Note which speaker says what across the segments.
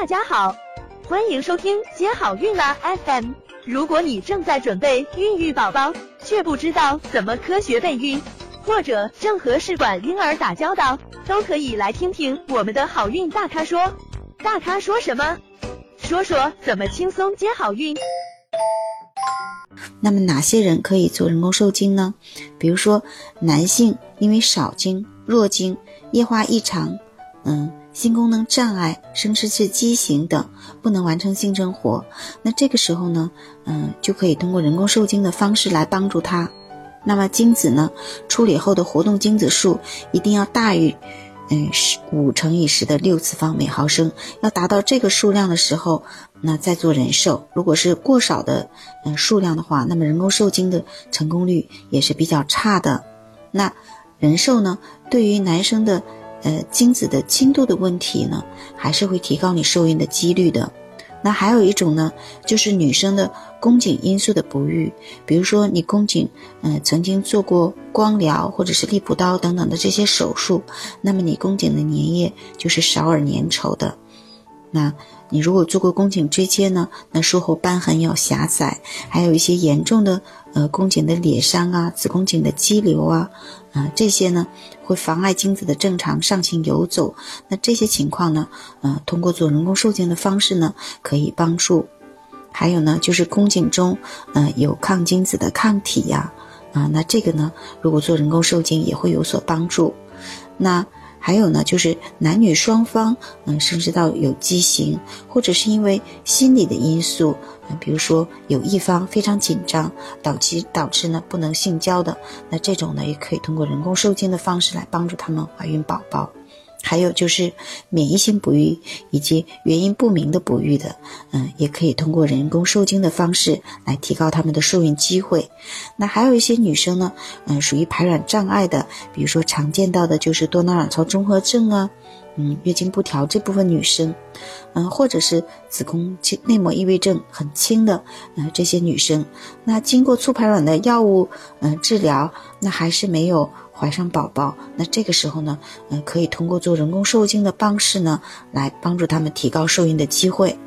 Speaker 1: 大家好，欢迎收听接好运啦 FM。如果你正在准备孕育宝宝，却不知道怎么科学备孕，或者正和试管婴儿打交道，都可以来听听我们的好运大咖说。大咖说什么？说说怎么轻松接好运。
Speaker 2: 那么哪些人可以做人工受精呢？比如说男性因为少精、弱精、液化异常，嗯。性功能障碍、生殖器畸形等不能完成性生活，那这个时候呢，嗯，就可以通过人工受精的方式来帮助他。那么精子呢，处理后的活动精子数一定要大于，嗯，十五乘以十的六次方每毫升，要达到这个数量的时候，那再做人受。如果是过少的嗯数量的话，那么人工受精的成功率也是比较差的。那人受呢，对于男生的。呃，精子的轻度的问题呢，还是会提高你受孕的几率的。那还有一种呢，就是女生的宫颈因素的不育，比如说你宫颈，嗯，曾经做过光疗或者是利普刀等等的这些手术，那么你宫颈的粘液就是少而粘稠的。那你如果做过宫颈椎切呢，那术后瘢痕要狭窄，还有一些严重的呃宫颈的裂伤啊，子宫颈的肌瘤啊，啊这些呢会妨碍精子的正常上行游走。那这些情况呢，呃通过做人工受精的方式呢可以帮助。还有呢就是宫颈中呃有抗精子的抗体呀，啊那这个呢如果做人工受精也会有所帮助。那。还有呢，就是男女双方，嗯，甚至到有畸形，或者是因为心理的因素，嗯，比如说有一方非常紧张，导致导致呢不能性交的，那这种呢也可以通过人工受精的方式来帮助他们怀孕宝宝。还有就是免疫性不育以及原因不明的不育的，嗯，也可以通过人工受精的方式来提高他们的受孕机会。那还有一些女生呢，嗯，属于排卵障碍的，比如说常见到的就是多囊卵巢综合症啊，嗯，月经不调这部分女生，嗯，或者是子宫内膜异位症很轻的，嗯，这些女生，那经过促排卵的药物，嗯，治疗，那还是没有。怀上宝宝，那这个时候呢，嗯，可以通过做人工受精的方式呢，来帮助他们提高受孕的机会。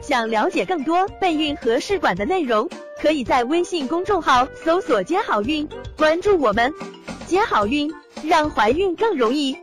Speaker 1: 想了解更多备孕和试管的内容，可以在微信公众号搜索“接好运”，关注我们，接好运，让怀孕更容易。